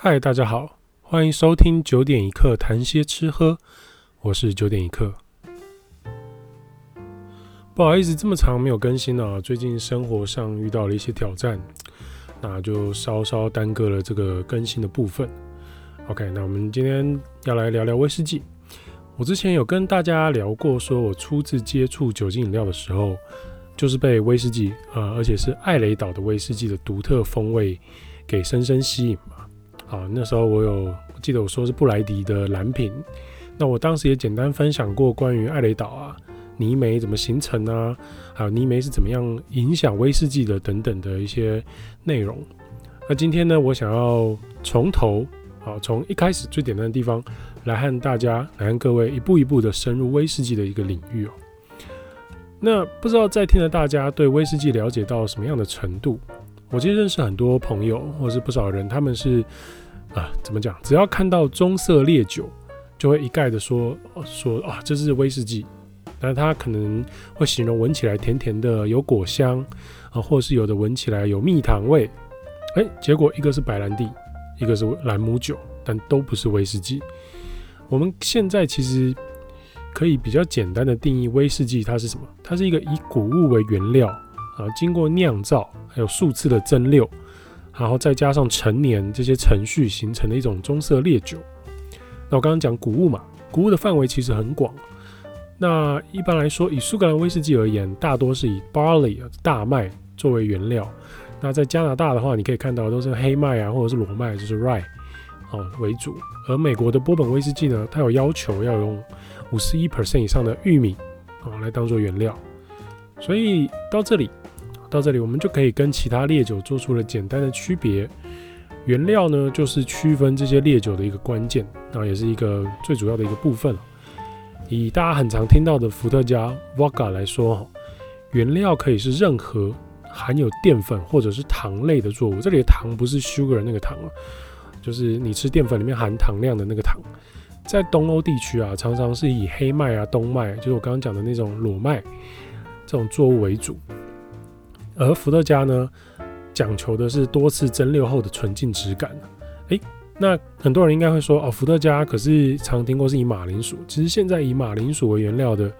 嗨，大家好，欢迎收听九点一刻谈些吃喝，我是九点一刻。不好意思，这么长没有更新啊，最近生活上遇到了一些挑战，那就稍稍耽搁了这个更新的部分。OK，那我们今天要来聊聊威士忌。我之前有跟大家聊过，说我初次接触酒精饮料的时候，就是被威士忌啊、呃，而且是艾雷岛的威士忌的独特风味给深深吸引嘛。啊，那时候我有记得我说是布莱迪的蓝瓶，那我当时也简单分享过关于艾雷岛啊，泥煤怎么形成啊，还有泥煤是怎么样影响威士忌的等等的一些内容。那今天呢，我想要从头啊，从一开始最简单的地方来和大家来和各位一步一步的深入威士忌的一个领域哦。那不知道在听的大家对威士忌了解到什么样的程度？我其实认识很多朋友，或是不少人，他们是啊，怎么讲？只要看到棕色烈酒，就会一概的说说啊，这是威士忌。但他可能会形容闻起来甜甜的，有果香啊，或是有的闻起来有蜜糖味。哎，结果一个是白兰地，一个是兰姆酒，但都不是威士忌。我们现在其实可以比较简单的定义威士忌，它是什么？它是一个以谷物为原料。啊，经过酿造，还有数次的蒸馏，然后再加上陈年这些程序形成的一种棕色烈酒。那我刚刚讲谷物嘛，谷物的范围其实很广。那一般来说，以苏格兰威士忌而言，大多是以 barley 大麦作为原料。那在加拿大的话，你可以看到都是黑麦啊，或者是裸麦，就是 rye 哦为主。而美国的波本威士忌呢，它有要求要用五十一 percent 以上的玉米啊来当做原料。所以到这里。到这里，我们就可以跟其他烈酒做出了简单的区别。原料呢，就是区分这些烈酒的一个关键，那也是一个最主要的一个部分。以大家很常听到的伏特加 （Vodka） 来说，原料可以是任何含有淀粉或者是糖类的作物。这里的糖不是 sugar 那个糖啊，就是你吃淀粉里面含糖量的那个糖。在东欧地区啊，常常是以黑麦啊、冬麦，就是我刚刚讲的那种裸麦这种作物为主。而伏特加呢，讲求的是多次蒸馏后的纯净质感。诶，那很多人应该会说，哦，伏特加可是常听过是以马铃薯，其实现在以马铃薯为原料的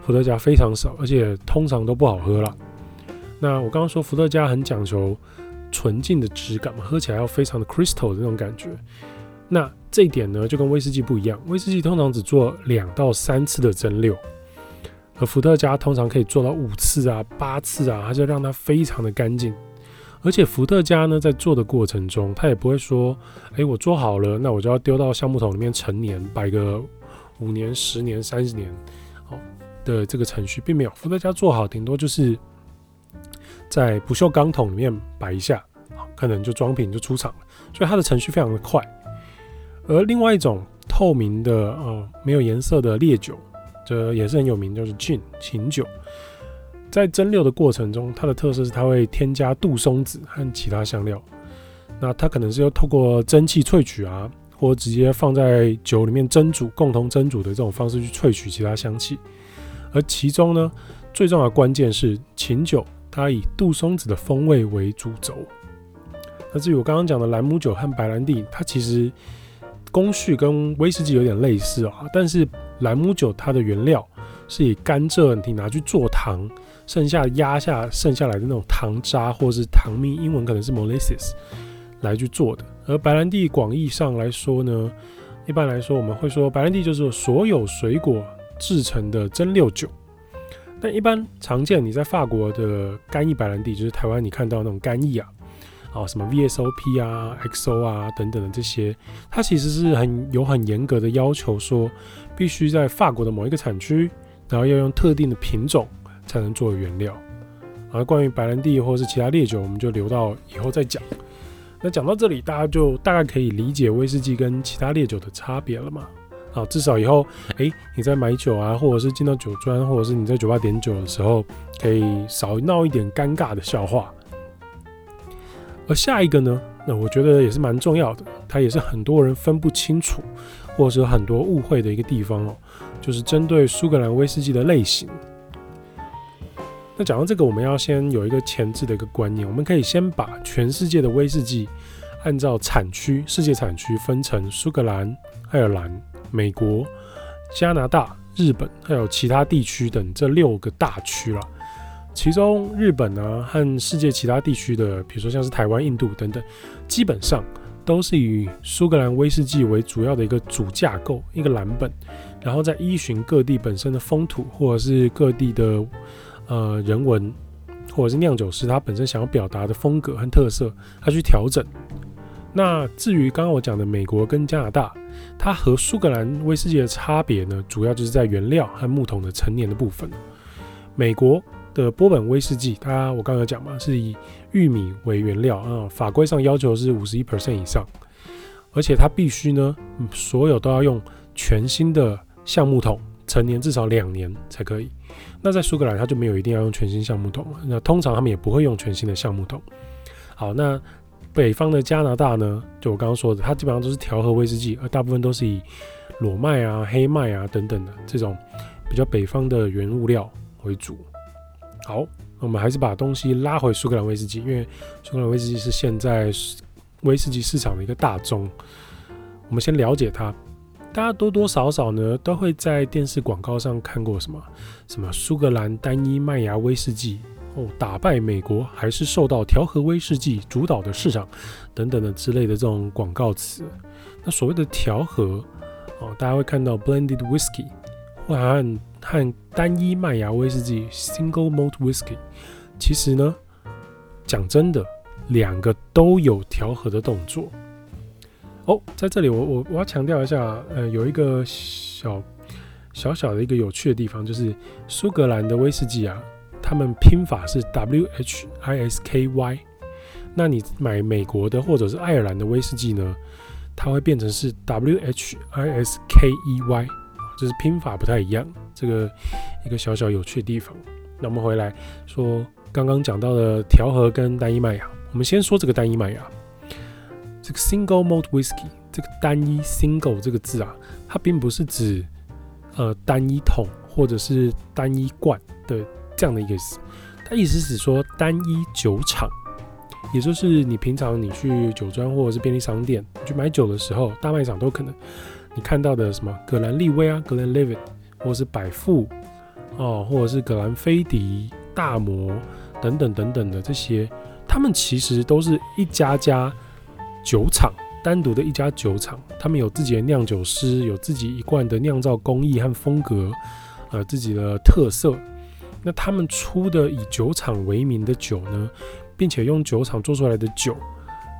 伏特加非常少，而且通常都不好喝了。那我刚刚说伏特加很讲求纯净的质感嘛，喝起来要非常的 crystal 的那种感觉。那这一点呢，就跟威士忌不一样，威士忌通常只做两到三次的蒸馏。而伏特加通常可以做到五次啊、八次啊，它就让它非常的干净。而且伏特加呢，在做的过程中，它也不会说，哎、我做好了，那我就要丢到橡木桶里面陈年，摆个五年、十年、三十年，好的这个程序并没有。伏特加做好，顶多就是在不锈钢桶里面摆一下，可能就装瓶就出厂了。所以它的程序非常的快。而另外一种透明的、呃，没有颜色的烈酒。这也是很有名，就是 Gin 琴酒，在蒸馏的过程中，它的特色是它会添加杜松子和其他香料。那它可能是要透过蒸汽萃取啊，或直接放在酒里面蒸煮，共同蒸煮的这种方式去萃取其他香气。而其中呢，最重要的关键是琴酒，它以杜松子的风味为主轴。那至于我刚刚讲的兰姆酒和白兰地，它其实工序跟威士忌有点类似啊，但是。兰姆酒它的原料是以甘蔗你拿去做糖，剩下压下剩下来的那种糖渣或是糖蜜，英文可能是 molasses 来去做的。而白兰地广义上来说呢，一般来说我们会说白兰地就是所有水果制成的蒸馏酒。但一般常见你在法国的干邑白兰地，就是台湾你看到那种干邑啊。啊，什么 VSOP 啊、XO 啊等等的这些，它其实是很有很严格的要求，说必须在法国的某一个产区，然后要用特定的品种才能作为原料。而关于白兰地或是其他烈酒，我们就留到以后再讲。那讲到这里，大家就大概可以理解威士忌跟其他烈酒的差别了嘛？啊，至少以后，哎，你在买酒啊，或者是进到酒庄，或者是你在酒吧点酒的时候，可以少闹一点尴尬的笑话。而下一个呢，那我觉得也是蛮重要的，它也是很多人分不清楚，或者是很多误会的一个地方哦，就是针对苏格兰威士忌的类型。那讲到这个，我们要先有一个前置的一个观念，我们可以先把全世界的威士忌按照产区、世界产区分成苏格兰、爱尔兰、美国、加拿大、日本还有其他地区等这六个大区了。其中日本呢和世界其他地区的，比如说像是台湾、印度等等，基本上都是以苏格兰威士忌为主要的一个主架构、一个蓝本，然后再依循各地本身的风土或者是各地的呃人文，或者是酿酒师他本身想要表达的风格和特色，他去调整。那至于刚刚我讲的美国跟加拿大，它和苏格兰威士忌的差别呢，主要就是在原料和木桶的陈年的部分。美国的波本威士忌，它我刚刚讲嘛，是以玉米为原料啊，法规上要求是五十一 percent 以上，而且它必须呢，所有都要用全新的橡木桶，陈年至少两年才可以。那在苏格兰，它就没有一定要用全新橡木桶，那通常他们也不会用全新的橡木桶。好，那。北方的加拿大呢，就我刚刚说的，它基本上都是调和威士忌，而大部分都是以裸麦啊、黑麦啊等等的这种比较北方的原物料为主。好，我们还是把东西拉回苏格兰威士忌，因为苏格兰威士忌是现在威士忌市场的一个大宗。我们先了解它，大家多多少少呢都会在电视广告上看过什么什么苏格兰单一麦芽威士忌。哦，打败美国还是受到调和威士忌主导的市场，等等的之类的这种广告词。那所谓的调和，哦，大家会看到 blended whisky 或和单一麦芽威士忌 single malt whisky。其实呢，讲真的，两个都有调和的动作。哦，在这里我我我要强调一下，呃，有一个小小小的一个有趣的地方，就是苏格兰的威士忌啊。他们拼法是 W H I S K Y，那你买美国的或者是爱尔兰的威士忌呢，它会变成是 W H I S K E Y，就是拼法不太一样，这个一个小小有趣的地方。那我们回来说刚刚讲到的调和跟单一麦芽，我们先说这个单一麦芽，这个 Single Malt Whisky，这个单一 Single 这个字啊，它并不是指呃单一桶或者是单一罐的。这样的一个意思，它意思是说单一酒厂，也就是你平常你去酒庄或者是便利商店去买酒的时候，大卖场都可能你看到的什么？格兰利威啊、格兰利威，或者是百富哦，或者是格兰菲迪、大摩等等等等的这些，他们其实都是一家家酒厂，单独的一家酒厂，他们有自己的酿酒师，有自己一贯的酿造工艺和风格，呃，自己的特色。那他们出的以酒厂为名的酒呢，并且用酒厂做出来的酒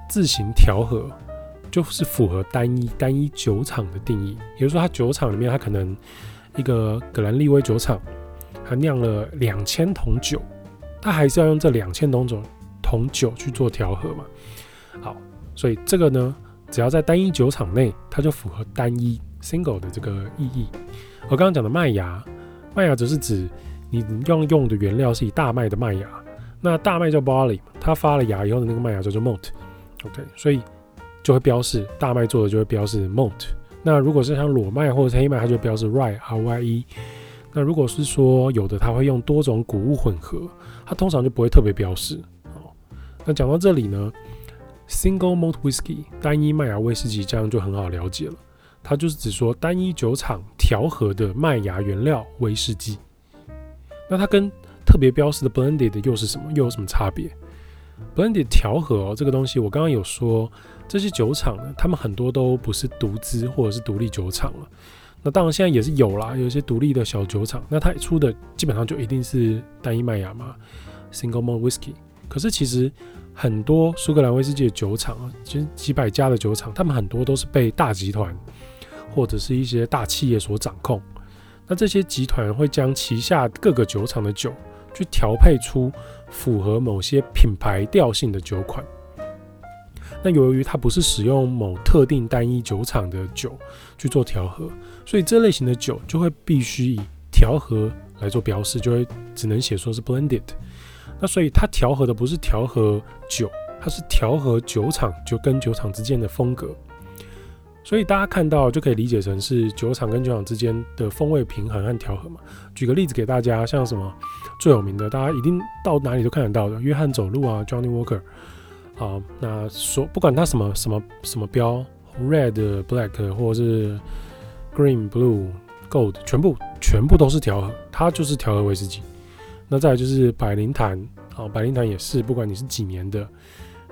自行调和，就是符合单一单一酒厂的定义。也就是说，它酒厂里面，它可能一个格兰利威酒厂，它酿了两千桶酒，它还是要用这两千桶酒桶酒去做调和嘛。好，所以这个呢，只要在单一酒厂内，它就符合单一 single 的这个意义。我刚刚讲的麦芽，麦芽则是指。你用用的原料是以大麦的麦芽，那大麦叫 barley，它发了芽以后的那个麦芽叫做 malt，OK，所以就会标示大麦做的就会标示 malt。那如果是像裸麦或者黑麦，它就标示 rye，R Y E。那如果是说有的它会用多种谷物混合，它通常就不会特别标示。哦，那讲到这里呢，single malt whisky 单一麦芽威士忌这样就很好了解了，它就是指说单一酒厂调和的麦芽原料威士忌。那它跟特别标示的 blended 又是什么？又有什么差别？blended 调和哦，这个东西我刚刚有说，这些酒厂呢，他们很多都不是独资或者是独立酒厂了。那当然现在也是有啦，有一些独立的小酒厂，那它出的基本上就一定是单一麦芽嘛，single malt whisky。可是其实很多苏格兰威士忌的酒厂啊，其实几百家的酒厂，他们很多都是被大集团或者是一些大企业所掌控。那这些集团会将旗下各个酒厂的酒去调配出符合某些品牌调性的酒款。那由于它不是使用某特定单一酒厂的酒去做调和，所以这类型的酒就会必须以调和来做标示，就会只能写说是 blended。那所以它调和的不是调和酒，它是调和酒厂就跟酒厂之间的风格。所以大家看到就可以理解成是酒厂跟酒厂之间的风味平衡和调和嘛。举个例子给大家，像什么最有名的，大家一定到哪里都看得到的，约翰走路啊，Johnny Walker，啊，那说不管它什么什么什么标，red、black 或者是 green、blue、gold，全部全部都是调和，它就是调和威士忌。那再来就是百灵坛，啊，百灵坛也是，不管你是几年的，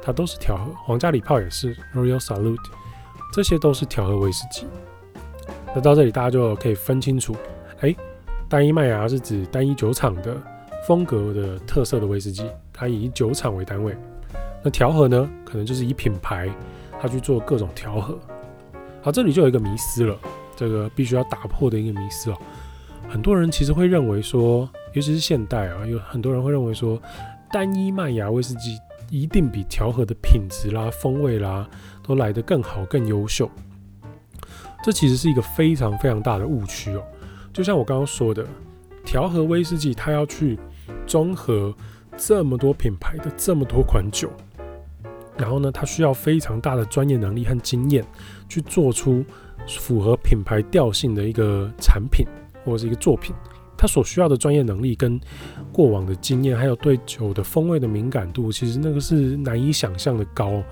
它都是调和。皇家礼炮也是，Royal Salute，这些都是调和威士忌。那到这里大家就可以分清楚，哎、单一麦芽是指单一酒厂的风格的特色的威士忌，它以酒厂为单位。那调和呢，可能就是以品牌，它去做各种调和。好，这里就有一个迷思了，这个必须要打破的一个迷思哦。很多人其实会认为说，尤其是现代啊，有很多人会认为说，单一麦芽威士忌一定比调和的品质啦、风味啦都来得更好、更优秀。这其实是一个非常非常大的误区哦。就像我刚刚说的，调和威士忌它要去综合这么多品牌的这么多款酒。然后呢，他需要非常大的专业能力和经验，去做出符合品牌调性的一个产品或者是一个作品。他所需要的专业能力跟过往的经验，还有对酒的风味的敏感度，其实那个是难以想象的高。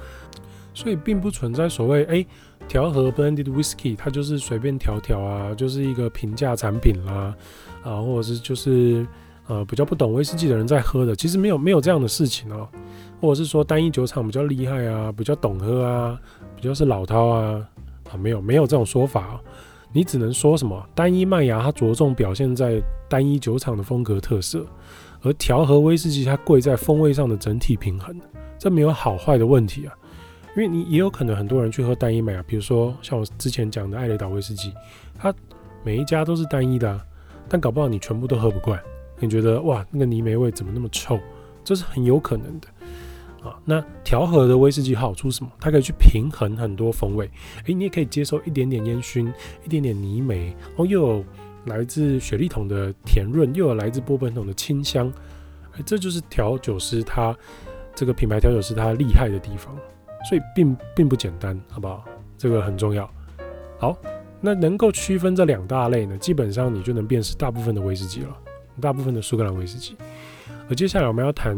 所以并不存在所谓哎调和 blended whisky，它就是随便调调啊，就是一个平价产品啦啊，或者是就是呃比较不懂威士忌的人在喝的，其实没有没有这样的事情哦。或者是说单一酒厂比较厉害啊，比较懂喝啊，比较是老饕啊啊，没有没有这种说法啊，你只能说什么单一麦芽它着重表现在单一酒厂的风格特色，而调和威士忌它贵在风味上的整体平衡，这没有好坏的问题啊，因为你也有可能很多人去喝单一麦芽，比如说像我之前讲的艾雷岛威士忌，它每一家都是单一的啊，但搞不好你全部都喝不惯，你觉得哇那个泥煤味怎么那么臭，这是很有可能的。啊，那调和的威士忌好处是什么？它可以去平衡很多风味。诶、你也可以接受一点点烟熏，一点点泥煤，哦，又有来自雪莉桶的甜润，又有来自波本桶的清香。欸、这就是调酒师他这个品牌调酒师他厉害的地方。所以并并不简单，好不好？这个很重要。好，那能够区分这两大类呢，基本上你就能辨识大部分的威士忌了，大部分的苏格兰威士忌。而接下来我们要谈。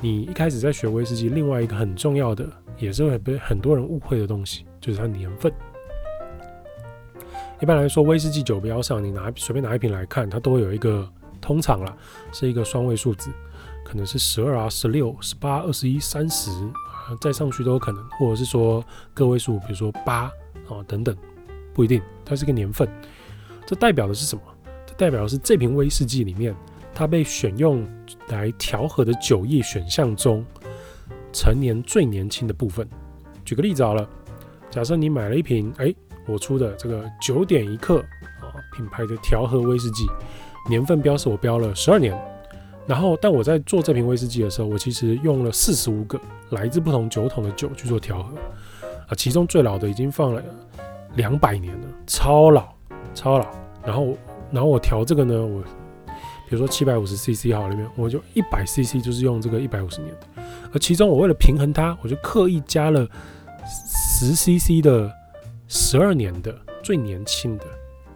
你一开始在学威士忌，另外一个很重要的，也是会被很多人误会的东西，就是它年份。一般来说，威士忌酒标上，你拿随便拿一瓶来看，它都会有一个，通常啦，是一个双位数字，可能是十二啊、十六、十八、二十一、三十啊，再上去都有可能，或者是说个位数，比如说八啊等等，不一定，它是个年份。这代表的是什么？这代表的是这瓶威士忌里面。它被选用来调和的酒液选项中，陈年最年轻的部分。举个例子好了，假设你买了一瓶，哎，我出的这个九点一克啊品牌的调和威士忌，年份标示我标了十二年。然后，但我在做这瓶威士忌的时候，我其实用了四十五个来自不同酒桶的酒去做调和啊，其中最老的已经放了两百年了，超老，超老。然后，然后我调这个呢，我。比如说七百五十 CC 好，里面我就一百 CC 就是用这个一百五十年的，而其中我为了平衡它，我就刻意加了十 CC 的十二年的最年轻的。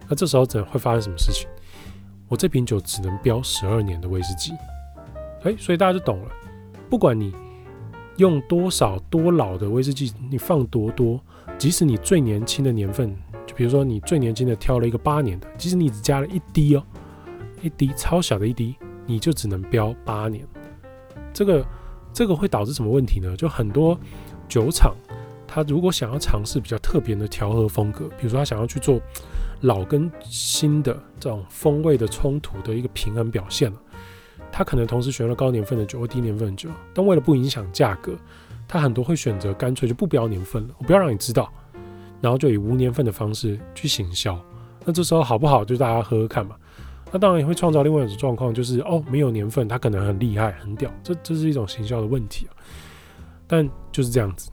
那这时候怎会发生什么事情？我这瓶酒只能标十二年的威士忌，哎，所以大家就懂了。不管你用多少多老的威士忌，你放多多，即使你最年轻的年份，就比如说你最年轻的挑了一个八年的，即使你只加了一滴哦。一滴超小的一滴，你就只能标八年。这个这个会导致什么问题呢？就很多酒厂，他如果想要尝试比较特别的调和风格，比如说他想要去做老跟新的这种风味的冲突的一个平衡表现，他可能同时选了高年份的酒或低年份的酒，但为了不影响价格，他很多会选择干脆就不标年份了，我不要让你知道，然后就以无年份的方式去行销。那这时候好不好？就大家喝喝看嘛。那当然也会创造另外一种状况，就是哦，没有年份，它可能很厉害、很屌，这这是一种行销的问题啊。但就是这样子。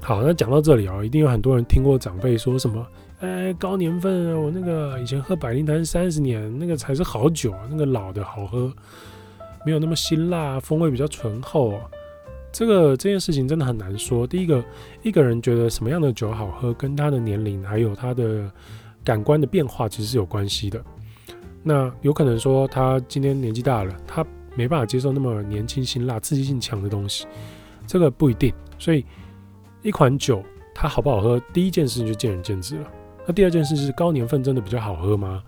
好，那讲到这里啊，一定有很多人听过长辈说什么，哎，高年份，我那个以前喝百灵坛三十年，那个才是好酒啊，那个老的好喝，没有那么辛辣，风味比较醇厚。这个这件事情真的很难说。第一个，一个人觉得什么样的酒好喝，跟他的年龄还有他的感官的变化其实是有关系的。那有可能说他今天年纪大了，他没办法接受那么年轻、辛辣、刺激性强的东西。这个不一定。所以一款酒它好不好喝，第一件事情就见仁见智了。那第二件事是高年份真的比较好喝吗？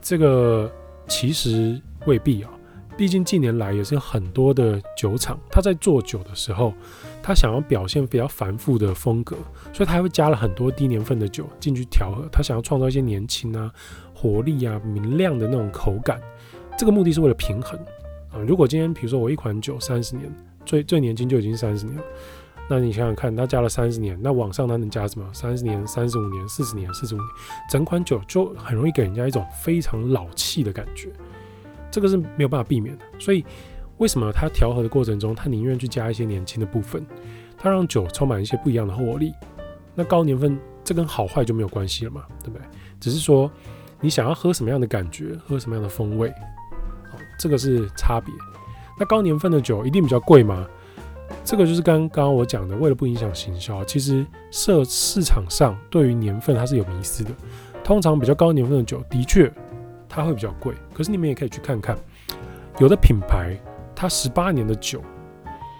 这个其实未必啊。毕竟近年来也是很多的酒厂，他在做酒的时候，他想要表现比较繁复的风格，所以他还会加了很多低年份的酒进去调和。他想要创造一些年轻啊、活力啊、明亮的那种口感。这个目的是为了平衡啊。如果今天比如说我一款酒三十年，最最年轻就已经三十年了，那你想想看，他加了三十年，那往上他能加什么？三十年、三十五年、四十年、四十五年，整款酒就很容易给人家一种非常老气的感觉。这个是没有办法避免的，所以为什么他调和的过程中，他宁愿去加一些年轻的部分，他让酒充满一些不一样的活力。那高年份这跟好坏就没有关系了嘛，对不对？只是说你想要喝什么样的感觉，喝什么样的风味，这个是差别。那高年份的酒一定比较贵吗？这个就是刚刚刚我讲的，为了不影响行销，其实市市场上对于年份它是有迷思的。通常比较高年份的酒，的确。它会比较贵，可是你们也可以去看看，有的品牌它十八年的酒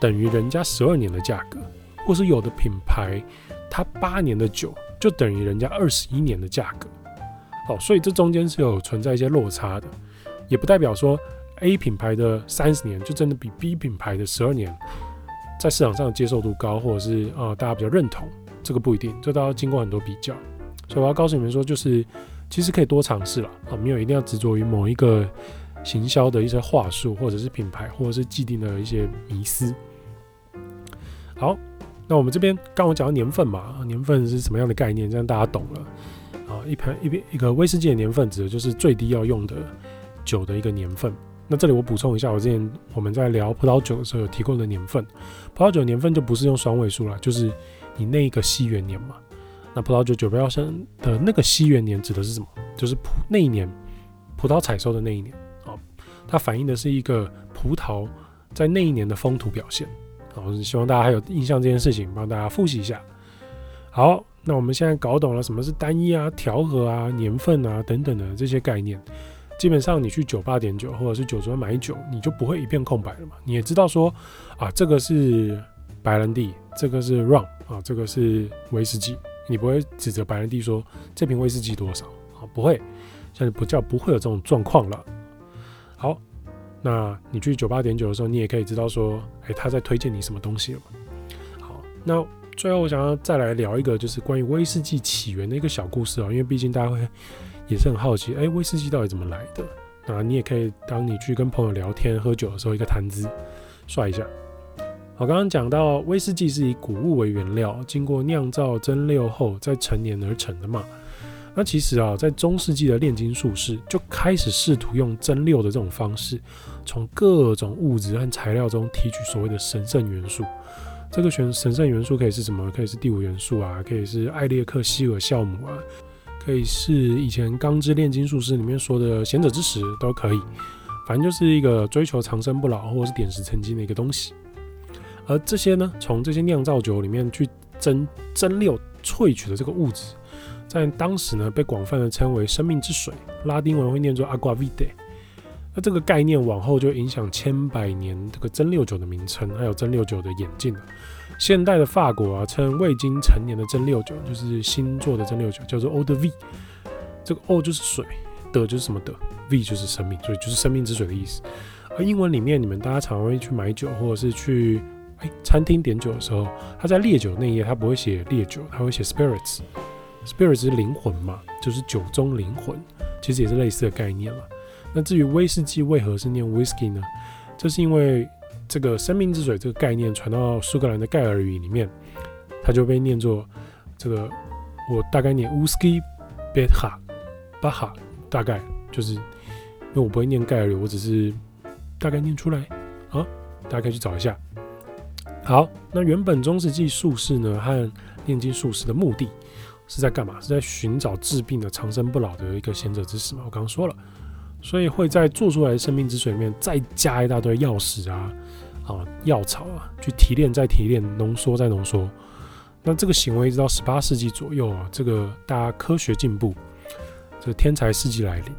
等于人家十二年的价格，或是有的品牌它八年的酒就等于人家二十一年的价格。好，所以这中间是有存在一些落差的，也不代表说 A 品牌的三十年就真的比 B 品牌的十二年在市场上接受度高，或者是、呃、大家比较认同，这个不一定，这都要经过很多比较。所以我要告诉你们说，就是。其实可以多尝试了啊，没有一定要执着于某一个行销的一些话术，或者是品牌，或者是既定的一些迷思。好，那我们这边刚我讲到年份嘛，年份是什么样的概念？这样大家懂了啊。一瓶一瓶一个威士忌的年份，指的就是最低要用的酒的一个年份。那这里我补充一下，我之前我们在聊葡萄酒的时候有提供的年份，葡萄酒年份就不是用双位数了，就是你那个西元年嘛。那葡萄酒酒标上的那个西元年指的是什么？就是葡那一年葡萄采收的那一年啊，它反映的是一个葡萄在那一年的风土表现。好，希望大家还有印象这件事情，帮大家复习一下。好，那我们现在搞懂了什么是单一啊、调和啊、年份啊等等的这些概念，基本上你去酒吧点酒或者是酒庄买酒，你就不会一片空白了嘛。你也知道说啊，这个是白兰地，这个是 rum 啊，这个是威士忌。你不会指责白兰地说这瓶威士忌多少啊？不会，像不叫不会有这种状况了。好，那你去酒吧点酒的时候，你也可以知道说，哎、他在推荐你什么东西了。好，那最后我想要再来聊一个，就是关于威士忌起源的一个小故事啊，因为毕竟大家会也是很好奇，哎、威士忌到底怎么来的？那你也可以当你去跟朋友聊天喝酒的时候，一个谈资，帅一下。我刚刚讲到威士忌是以谷物为原料，经过酿造蒸馏后再陈年而成的嘛。那其实啊，在中世纪的炼金术士就开始试图用蒸馏的这种方式，从各种物质和材料中提取所谓的神圣元素。这个选神圣元素可以是什么？可以是第五元素啊，可以是艾列克希尔酵母啊，可以是以前钢之炼金术师里面说的贤者之石都可以。反正就是一个追求长生不老或者是点石成金的一个东西。而这些呢，从这些酿造酒里面去蒸蒸馏萃取的这个物质，在当时呢被广泛的称为生命之水，拉丁文会念作 agua vitae。那这个概念往后就影响千百年这个蒸馏酒的名称，还有蒸馏酒的演进了。现代的法国啊，称未经陈年的蒸馏酒就是新做的蒸馏酒，叫做 “old V”。这个 eau 就是水，的就是什么的 v 就是生命，所以就是生命之水的意思。而英文里面，你们大家常会去买酒，或者是去餐厅点酒的时候，他在烈酒那一页，他不会写烈酒，他会写 spirits。spirits 是灵魂嘛，就是酒中灵魂，其实也是类似的概念了。那至于威士忌为何是念 whisky 呢？这是因为这个生命之水这个概念传到苏格兰的盖尔语里面，它就被念作这个，我大概念 whisky beha baha，大概就是因为我不会念盖尔语，我只是大概念出来啊，大家可以去找一下。好，那原本中世纪术士呢和炼金术士的目的是在干嘛？是在寻找治病的长生不老的一个贤者之石嘛？我刚刚说了，所以会在做出来的生命之水里面再加一大堆药石啊、啊药草啊，去提炼再提炼，浓缩再浓缩。那这个行为一直到十八世纪左右啊，这个大家科学进步，这个天才世纪来临，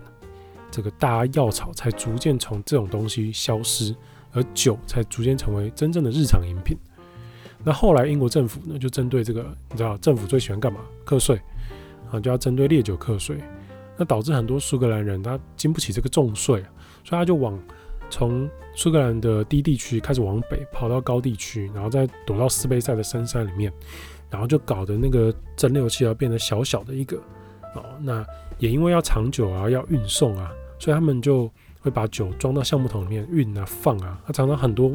这个大家药草才逐渐从这种东西消失。而酒才逐渐成为真正的日常饮品。那后来英国政府呢，就针对这个，你知道政府最喜欢干嘛？课税啊，就要针对烈酒课税。那导致很多苏格兰人他经不起这个重税，所以他就往从苏格兰的低地区开始往北跑到高地区，然后再躲到斯卑塞的深山里面，然后就搞得那个蒸馏器要变得小小的一个哦。那也因为要长久啊，要运送啊，所以他们就会把酒装到橡木桶里面运啊放啊。他常常很多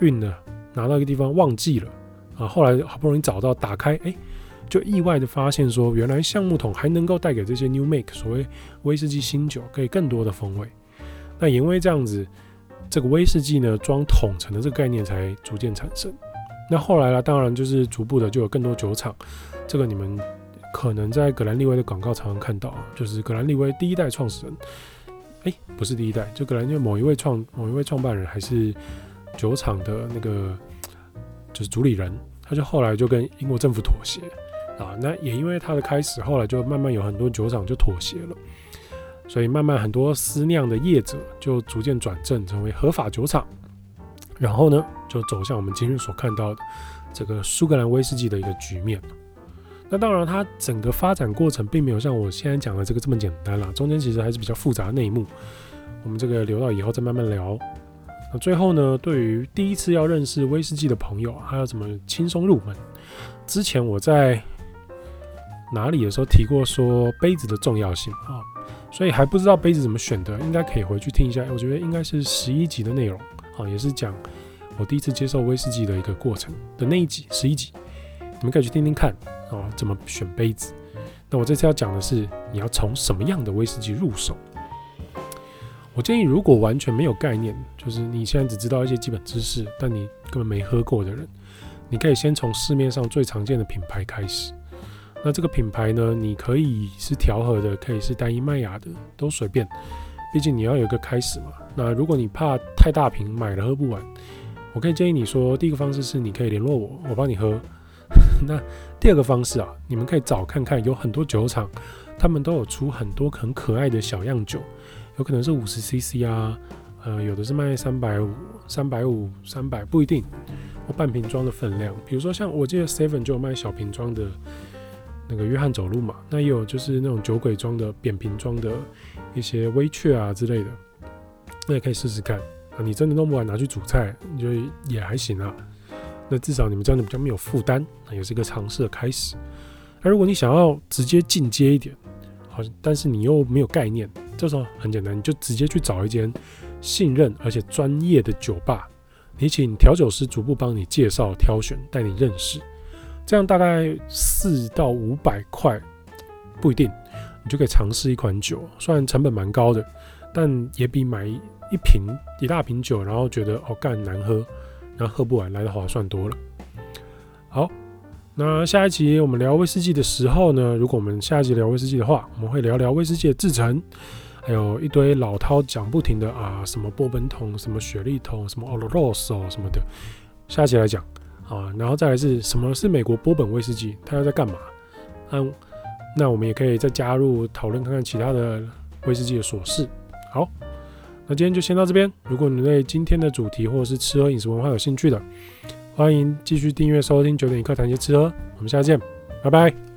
运呢拿到一个地方忘记了啊，后来好不容易找到打开，哎。就意外的发现说，原来橡木桶还能够带给这些 New Make 所谓威士忌新酒，可以更多的风味。那也因为这样子，这个威士忌呢装桶陈的这个概念才逐渐产生。那后来呢，当然就是逐步的就有更多酒厂。这个你们可能在格兰利威的广告常常看到，就是格兰利威第一代创始人，哎、不是第一代，就可能因为某一位创某一位创办人还是酒厂的那个就是主理人，他就后来就跟英国政府妥协。啊，那也因为他的开始，后来就慢慢有很多酒厂就妥协了，所以慢慢很多私酿的业者就逐渐转正成为合法酒厂，然后呢，就走向我们今日所看到的这个苏格兰威士忌的一个局面。那当然，它整个发展过程并没有像我现在讲的这个这么简单啦，中间其实还是比较复杂内幕，我们这个留到以后再慢慢聊。那最后呢，对于第一次要认识威士忌的朋友，还要怎么轻松入门？之前我在哪里的时候提过说杯子的重要性啊，所以还不知道杯子怎么选的，应该可以回去听一下。我觉得应该是十一集的内容啊，也是讲我第一次接受威士忌的一个过程的那一集，十一集，你们可以去听听看啊，怎么选杯子。那我这次要讲的是，你要从什么样的威士忌入手？我建议，如果完全没有概念，就是你现在只知道一些基本知识，但你根本没喝过的人，你可以先从市面上最常见的品牌开始。那这个品牌呢，你可以是调和的，可以是单一麦芽的，都随便。毕竟你要有一个开始嘛。那如果你怕太大瓶买了喝不完，我可以建议你说，第一个方式是你可以联络我，我帮你喝。那第二个方式啊，你们可以找看看，有很多酒厂，他们都有出很多很可爱的小样酒，有可能是五十 CC 啊，呃，有的是卖三百五、三百五、三百，不一定，或半瓶装的分量。比如说像我记得 Seven 就有卖小瓶装的。那个约翰走路嘛，那也有就是那种酒鬼装的扁瓶装的一些威雀啊之类的，那也可以试试看啊。你真的弄不完拿去煮菜，你就也还行啊。那至少你们这样就比较没有负担，那也是一个尝试的开始。那如果你想要直接进阶一点，好，但是你又没有概念，这时候很简单，你就直接去找一间信任而且专业的酒吧，你请调酒师逐步帮你介绍、挑选、带你认识。这样大概四到五百块，不一定，你就可以尝试一款酒。虽然成本蛮高的，但也比买一瓶一大瓶酒，然后觉得哦干难喝，然后喝不完来的划算多了。好，那下一集我们聊威士忌的时候呢，如果我们下一集聊威士忌的话，我们会聊聊威士忌的制程，还有一堆老饕讲不停的啊，什么波本桶，什么雪莉桶，什么 Oloroso 什么的，下一集来讲。啊，然后再来是什么是美国波本威士忌？它要在干嘛？嗯，那我们也可以再加入讨论看看其他的威士忌的琐事。好，那今天就先到这边。如果你对今天的主题或者是吃喝饮食文化有兴趣的，欢迎继续订阅收听九点一刻谈些吃喝。我们下次见，拜拜。